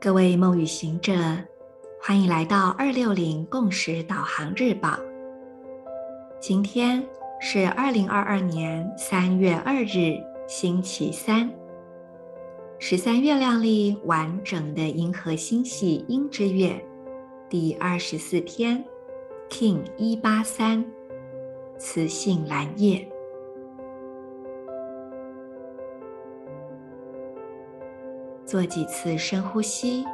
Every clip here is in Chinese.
各位梦与行者，欢迎来到二六零共识导航日报。今天是二零二二年三月二日，星期三。十三月亮历完整的银河星系鹰之月第二十四天，King 一八三，雌性蓝夜。做几次深呼吸，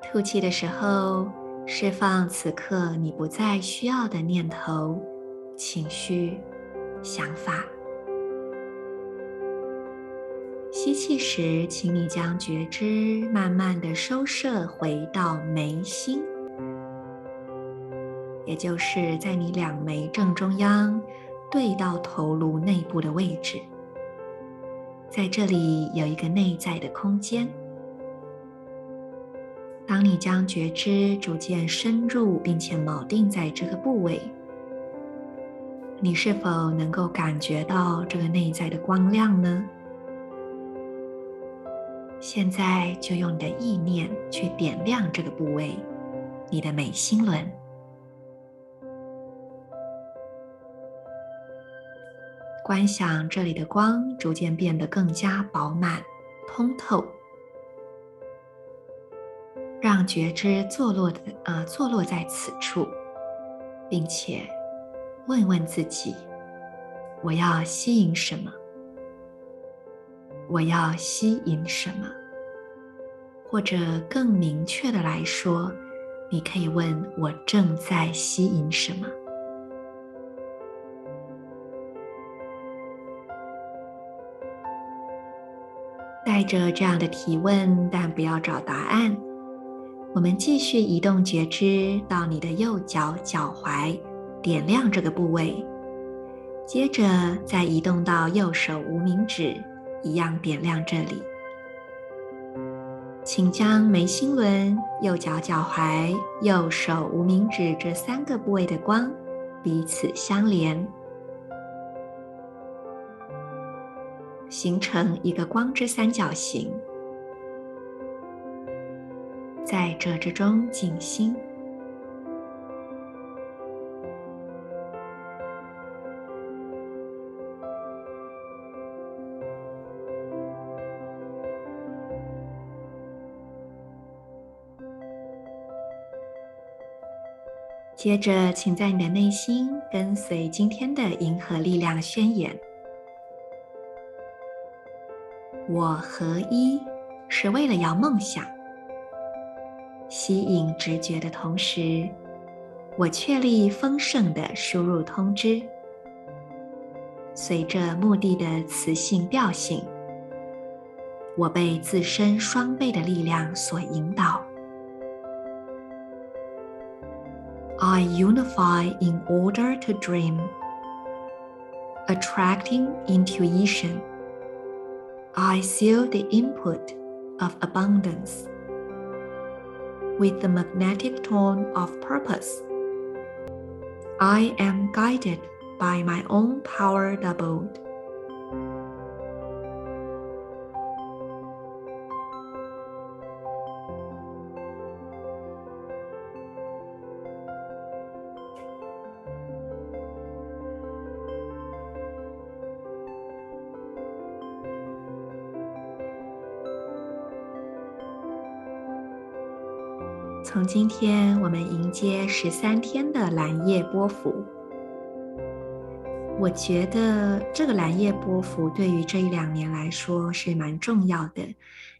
吐气的时候，释放此刻你不再需要的念头、情绪、想法。吸气时，请你将觉知慢慢的收摄回到眉心，也就是在你两眉正中央，对到头颅内部的位置。在这里有一个内在的空间。当你将觉知逐渐深入，并且锚定在这个部位，你是否能够感觉到这个内在的光亮呢？现在就用你的意念去点亮这个部位，你的眉心轮。观想这里的光逐渐变得更加饱满、通透，让觉知坐落的呃坐落在此处，并且问问自己：我要吸引什么？我要吸引什么？或者更明确的来说，你可以问我正在吸引什么？带着这样的提问，但不要找答案。我们继续移动觉知到你的右脚脚踝，点亮这个部位。接着再移动到右手无名指，一样点亮这里。请将眉心轮、右脚脚踝、右手无名指这三个部位的光彼此相连。形成一个光之三角形，在这之中静心。接着，请在你的内心跟随今天的银河力量宣言。我合一，是为了要梦想。吸引直觉的同时，我确立丰盛的输入通知。随着目的的磁性调性，我被自身双倍的力量所引导。I unify in order to dream, attracting intuition. I seal the input of abundance with the magnetic tone of purpose. I am guided by my own power doubled. 从今天，我们迎接十三天的蓝夜波幅。我觉得这个蓝夜波幅对于这一两年来说是蛮重要的，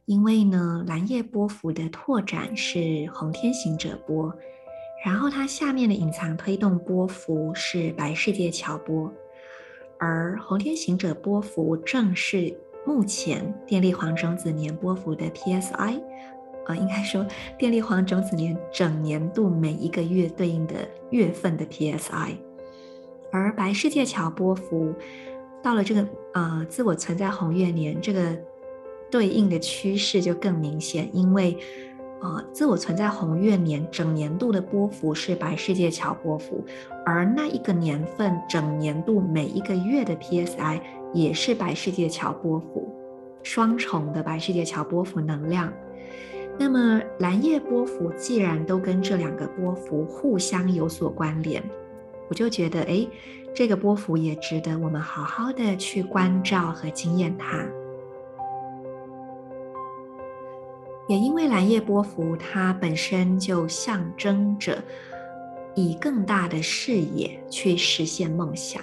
因为呢，蓝夜波幅的拓展是红天行者波，然后它下面的隐藏推动波幅是白世界桥波，而红天行者波幅正是目前电力黄种子年波幅的 PSI。呃，应该说，电力黄种子年整年度每一个月对应的月份的 PSI，而白世界桥波幅到了这个呃自我存在红月年，这个对应的趋势就更明显，因为呃自我存在红月年整年度的波幅是白世界桥波幅，而那一个年份整年度每一个月的 PSI 也是白世界桥波幅，双重的白世界桥波幅能量。那么蓝夜波幅既然都跟这两个波幅互相有所关联，我就觉得，哎，这个波幅也值得我们好好的去关照和经验它。也因为蓝夜波幅它本身就象征着以更大的视野去实现梦想。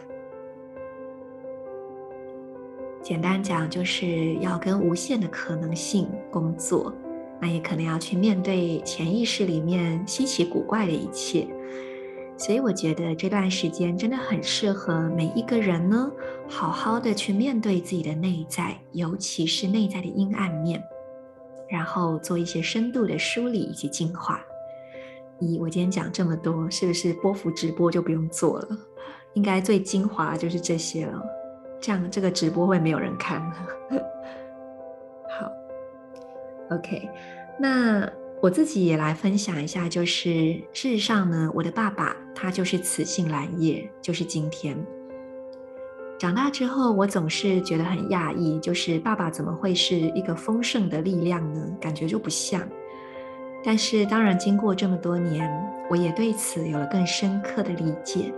简单讲，就是要跟无限的可能性工作，那也可能要去面对潜意识里面稀奇古怪的一切。所以我觉得这段时间真的很适合每一个人呢，好好的去面对自己的内在，尤其是内在的阴暗面。然后做一些深度的梳理以及净化。咦，我今天讲这么多，是不是波幅直播就不用做了？应该最精华就是这些了。这样这个直播会没有人看。，OK，那我自己也来分享一下，就是事实上呢，我的爸爸他就是雌性蓝叶，就是今天。长大之后，我总是觉得很讶异，就是爸爸怎么会是一个丰盛的力量呢？感觉就不像。但是当然，经过这么多年，我也对此有了更深刻的理解。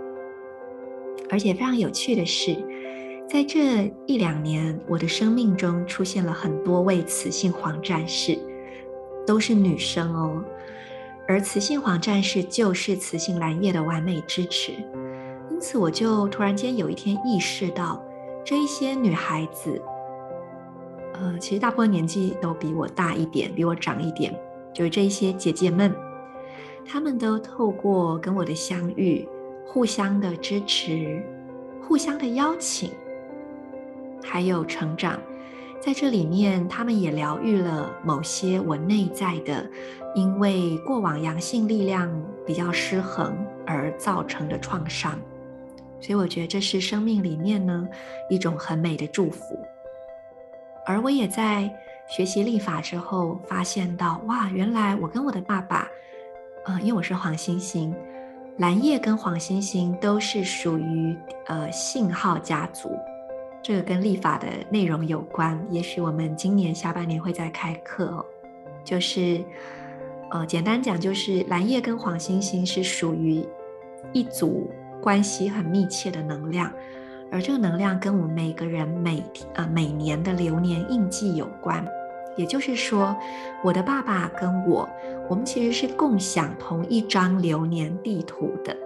而且非常有趣的是，在这一两年，我的生命中出现了很多位雌性黄战士，都是女生哦。而雌性黄战士就是雌性蓝叶的完美支持。因此，我就突然间有一天意识到，这一些女孩子，呃，其实大部分年纪都比我大一点，比我长一点，就是这一些姐姐们，她们都透过跟我的相遇，互相的支持，互相的邀请，还有成长，在这里面，他们也疗愈了某些我内在的，因为过往阳性力量比较失衡而造成的创伤。所以我觉得这是生命里面呢一种很美的祝福，而我也在学习历法之后发现到，哇，原来我跟我的爸爸，呃，因为我是黄星星，蓝叶跟黄星星都是属于呃信号家族，这个跟历法的内容有关。也许我们今年下半年会再开课哦，就是呃简单讲，就是蓝叶跟黄星星是属于一组。关系很密切的能量，而这个能量跟我们每个人每呃每年的流年印记有关。也就是说，我的爸爸跟我，我们其实是共享同一张流年地图的，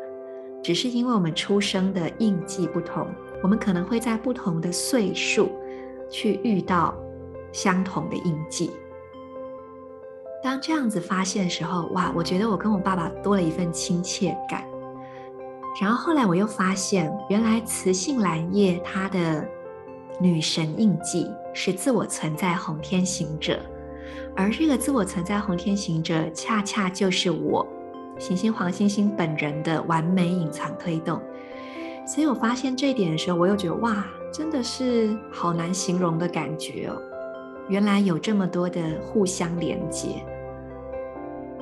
只是因为我们出生的印记不同，我们可能会在不同的岁数去遇到相同的印记。当这样子发现的时候，哇，我觉得我跟我爸爸多了一份亲切感。然后后来我又发现，原来雌性蓝叶它的女神印记是自我存在红天行者，而这个自我存在红天行者恰恰就是我行星黄星星本人的完美隐藏推动。所以我发现这一点的时候，我又觉得哇，真的是好难形容的感觉哦。原来有这么多的互相连接，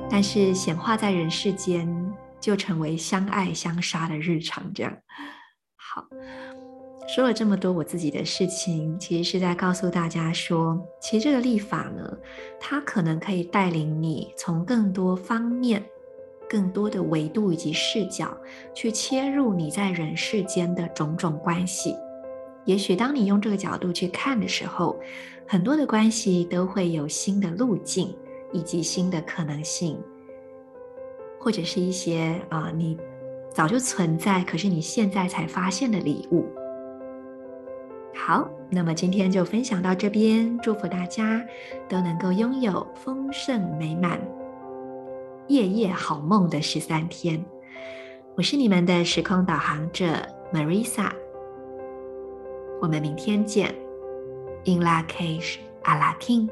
但是显化在人世间。就成为相爱相杀的日常，这样。好，说了这么多我自己的事情，其实是在告诉大家说，其实这个历法呢，它可能可以带领你从更多方面、更多的维度以及视角去切入你在人世间的种种关系。也许当你用这个角度去看的时候，很多的关系都会有新的路径以及新的可能性。或者是一些啊、你早就存在，可是你现在才发现的礼物。好，那么今天就分享到这边，祝福大家都能够拥有丰盛美满、夜夜好梦的十三天。我是你们的时空导航者 Marisa，我们明天见。In La Cage, Ala King